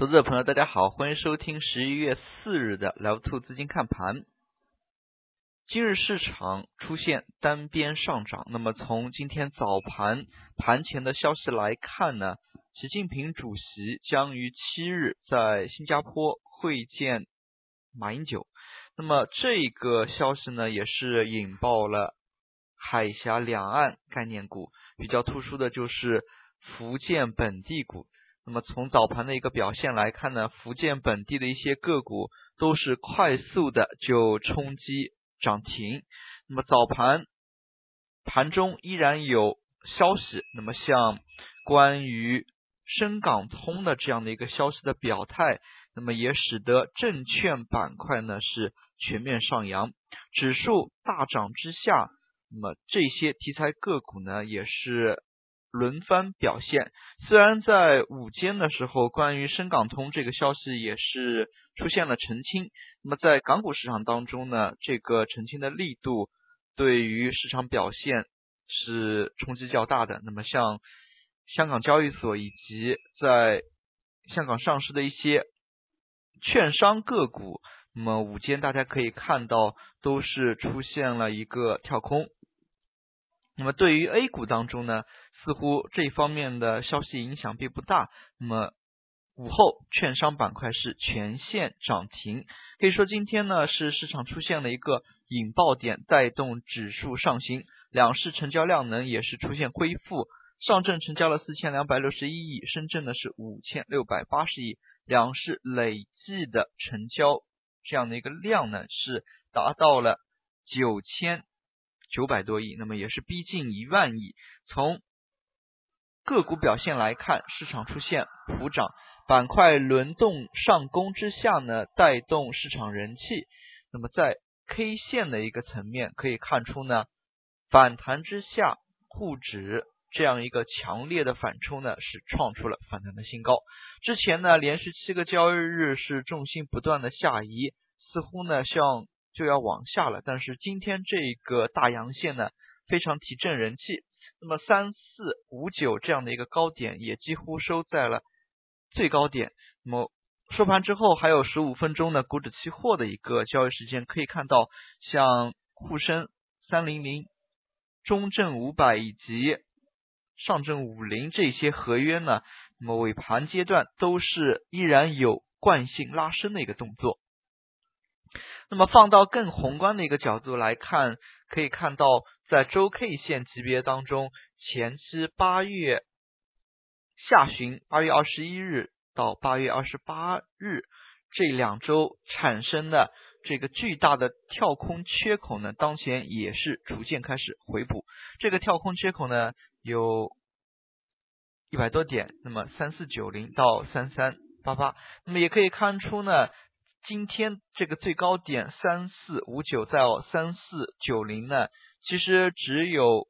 投资者朋友，大家好，欢迎收听十一月四日的 Love Two 资金看盘。今日市场出现单边上涨，那么从今天早盘盘前的消息来看呢，习近平主席将于七日在新加坡会见马英九。那么这个消息呢，也是引爆了海峡两岸概念股，比较突出的就是福建本地股。那么从早盘的一个表现来看呢，福建本地的一些个股都是快速的就冲击涨停。那么早盘盘中依然有消息，那么像关于深港通的这样的一个消息的表态，那么也使得证券板块呢是全面上扬，指数大涨之下，那么这些题材个股呢也是。轮番表现，虽然在午间的时候，关于深港通这个消息也是出现了澄清。那么在港股市场当中呢，这个澄清的力度对于市场表现是冲击较大的。那么像香港交易所以及在香港上市的一些券商个股，那么午间大家可以看到都是出现了一个跳空。那么对于 A 股当中呢？似乎这一方面的消息影响并不大。那么午后，券商板块是全线涨停，可以说今天呢是市场出现了一个引爆点，带动指数上行。两市成交量能也是出现恢复，上证成交了四千两百六十一亿，深圳呢是五千六百八十亿，两市累计的成交这样的一个量呢是达到了九千九百多亿，那么也是逼近一万亿。从个股表现来看，市场出现普涨，板块轮动上攻之下呢，带动市场人气。那么在 K 线的一个层面可以看出呢，反弹之下，沪指这样一个强烈的反抽呢，是创出了反弹的新高。之前呢，连续七个交易日是重心不断的下移，似乎呢像就要往下了。但是今天这个大阳线呢，非常提振人气。那么三四五九这样的一个高点也几乎收在了最高点。那么收盘之后还有十五分钟的股指期货的一个交易时间，可以看到像沪深三零零、中证五百以及上证五零这些合约呢，那么尾盘阶段都是依然有惯性拉升的一个动作。那么放到更宏观的一个角度来看，可以看到。在周 K 线级别当中，前期八月下旬，八月二十一日到八月二十八日这两周产生的这个巨大的跳空缺口呢，当前也是逐渐开始回补。这个跳空缺口呢，有一百多点，那么三四九零到三三八八，那么也可以看出呢，今天这个最高点三四五九到三四九零呢。其实只有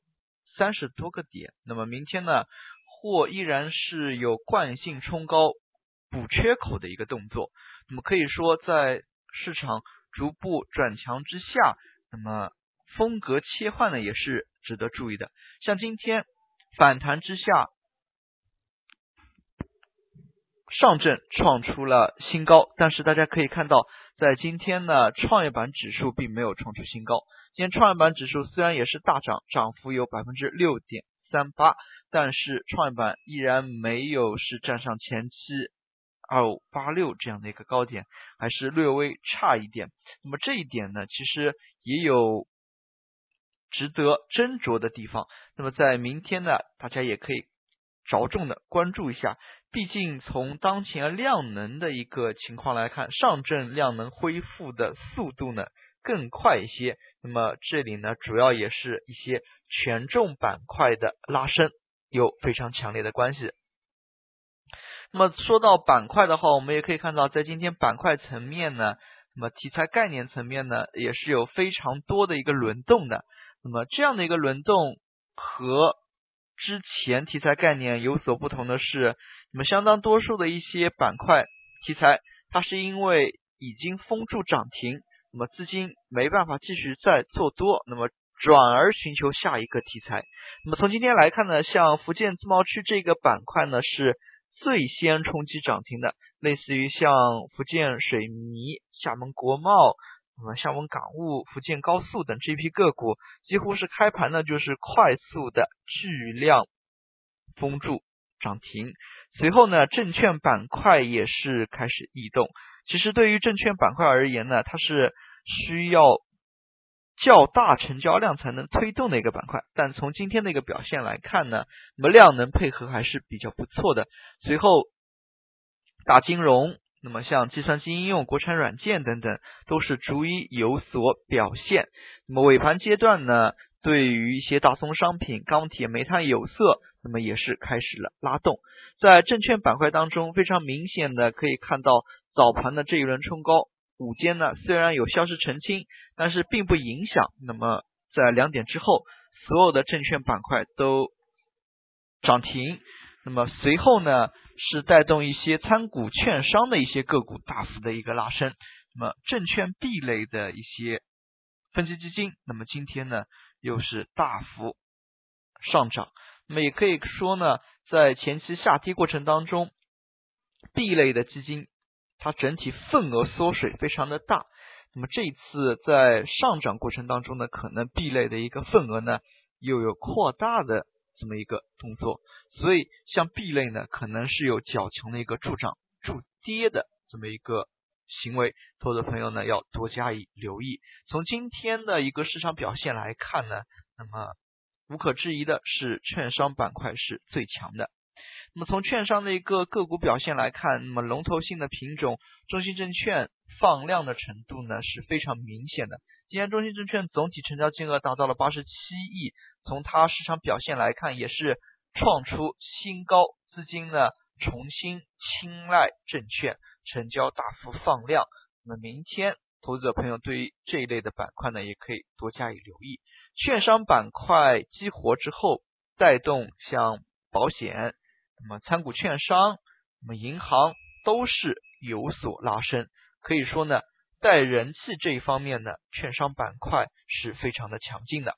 三十多个点，那么明天呢，或依然是有惯性冲高补缺口的一个动作。那么可以说，在市场逐步转强之下，那么风格切换呢也是值得注意的。像今天反弹之下，上证创出了新高，但是大家可以看到，在今天呢，创业板指数并没有创出新高。今天创业板指数虽然也是大涨，涨幅有百分之六点三八，但是创业板依然没有是站上前期二五八六这样的一个高点，还是略微差一点。那么这一点呢，其实也有值得斟酌的地方。那么在明天呢，大家也可以着重的关注一下。毕竟从当前量能的一个情况来看，上证量能恢复的速度呢？更快一些，那么这里呢，主要也是一些权重板块的拉升有非常强烈的关系。那么说到板块的话，我们也可以看到，在今天板块层面呢，那么题材概念层面呢，也是有非常多的一个轮动的。那么这样的一个轮动和之前题材概念有所不同的是，那么相当多数的一些板块题材，它是因为已经封住涨停。那么资金没办法继续再做多，那么转而寻求下一个题材。那么从今天来看呢，像福建自贸区这个板块呢是最先冲击涨停的，类似于像福建水泥、厦门国贸、那么厦门港务、福建高速等这批个股，几乎是开盘呢就是快速的巨量封住涨停。随后呢，证券板块也是开始异动。其实对于证券板块而言呢，它是需要较大成交量才能推动的一个板块。但从今天的一个表现来看呢，那么量能配合还是比较不错的。随后大金融，那么像计算机应用、国产软件等等，都是逐一有所表现。那么尾盘阶段呢？对于一些大宗商品，钢铁、煤炭、有色，那么也是开始了拉动。在证券板块当中，非常明显的可以看到早盘的这一轮冲高，午间呢虽然有消失澄清，但是并不影响。那么在两点之后，所有的证券板块都涨停。那么随后呢是带动一些参股券商的一些个股大幅的一个拉升。那么证券 B 类的一些分级基金，那么今天呢？又是大幅上涨，那么也可以说呢，在前期下跌过程当中，B 类的基金它整体份额缩水非常的大，那么这一次在上涨过程当中呢，可能 B 类的一个份额呢又有扩大的这么一个动作，所以像 B 类呢，可能是有较强的一个助涨助跌的这么一个。行为，投资朋友呢要多加以留意。从今天的一个市场表现来看呢，那么无可置疑的是，券商板块是最强的。那么从券商的一个个股表现来看，那么龙头性的品种中信证券放量的程度呢是非常明显的。今天中信证券总体成交金额达到了八十七亿，从它市场表现来看，也是创出新高，资金呢重新青睐证券。成交大幅放量，那么明天投资者朋友对于这一类的板块呢，也可以多加以留意。券商板块激活之后，带动像保险、那么参股券商、那么银行都是有所拉升。可以说呢，带人气这一方面呢，券商板块是非常的强劲的。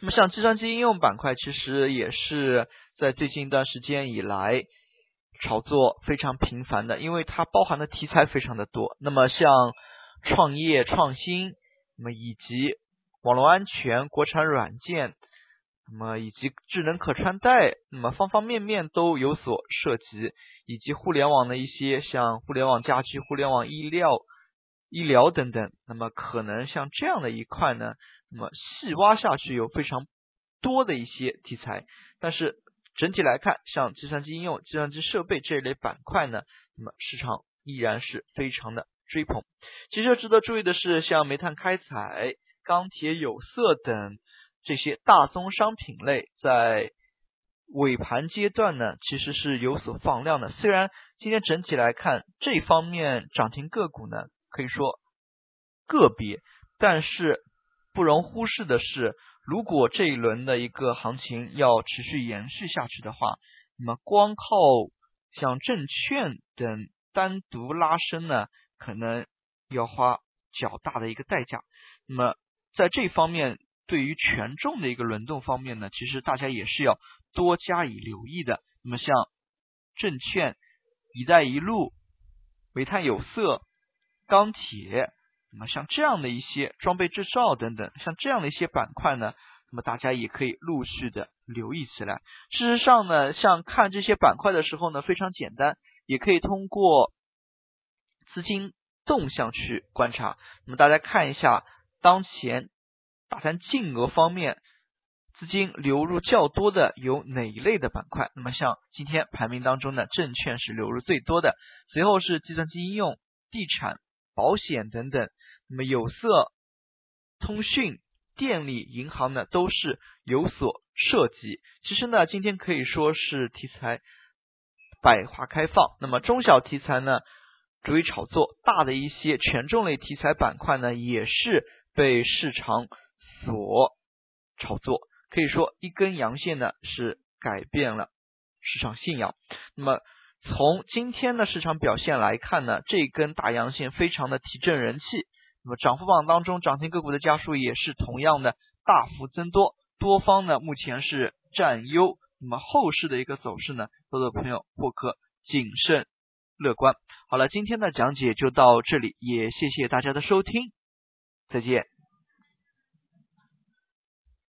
那么像计算机应用板块，其实也是在最近一段时间以来。炒作非常频繁的，因为它包含的题材非常的多。那么像创业创新，那么以及网络安全、国产软件，那么以及智能可穿戴，那么方方面面都有所涉及，以及互联网的一些像互联网家居、互联网医疗、医疗等等。那么可能像这样的一块呢，那么细挖下去有非常多的一些题材，但是。整体来看，像计算机应用、计算机设备这一类板块呢，那么市场依然是非常的追捧。其实值得注意的是，像煤炭开采、钢铁、有色等这些大宗商品类，在尾盘阶段呢，其实是有所放量的。虽然今天整体来看，这方面涨停个股呢，可以说个别，但是不容忽视的是。如果这一轮的一个行情要持续延续下去的话，那么光靠像证券等单独拉升呢，可能要花较大的一个代价。那么在这方面，对于权重的一个轮动方面呢，其实大家也是要多加以留意的。那么像证券、一带一路、煤炭有色、钢铁。那么像这样的一些装备制造等等，像这样的一些板块呢，那么大家也可以陆续的留意起来。事实上呢，像看这些板块的时候呢，非常简单，也可以通过资金动向去观察。那么大家看一下当前大单净额方面，资金流入较多的有哪一类的板块？那么像今天排名当中呢，证券是流入最多的，随后是计算机应用、地产。保险等等，那么有色、通讯、电力、银行呢，都是有所涉及。其实呢，今天可以说是题材百花开放。那么中小题材呢，逐一炒作；大的一些权重类题材板块呢，也是被市场所炒作。可以说，一根阳线呢，是改变了市场信仰。那么。从今天的市场表现来看呢，这根大阳线非常的提振人气。那么涨幅榜当中，涨停个股的家数也是同样的大幅增多，多方呢目前是占优。那么后市的一个走势呢，所有的朋友获客谨慎乐观。好了，今天的讲解就到这里，也谢谢大家的收听，再见。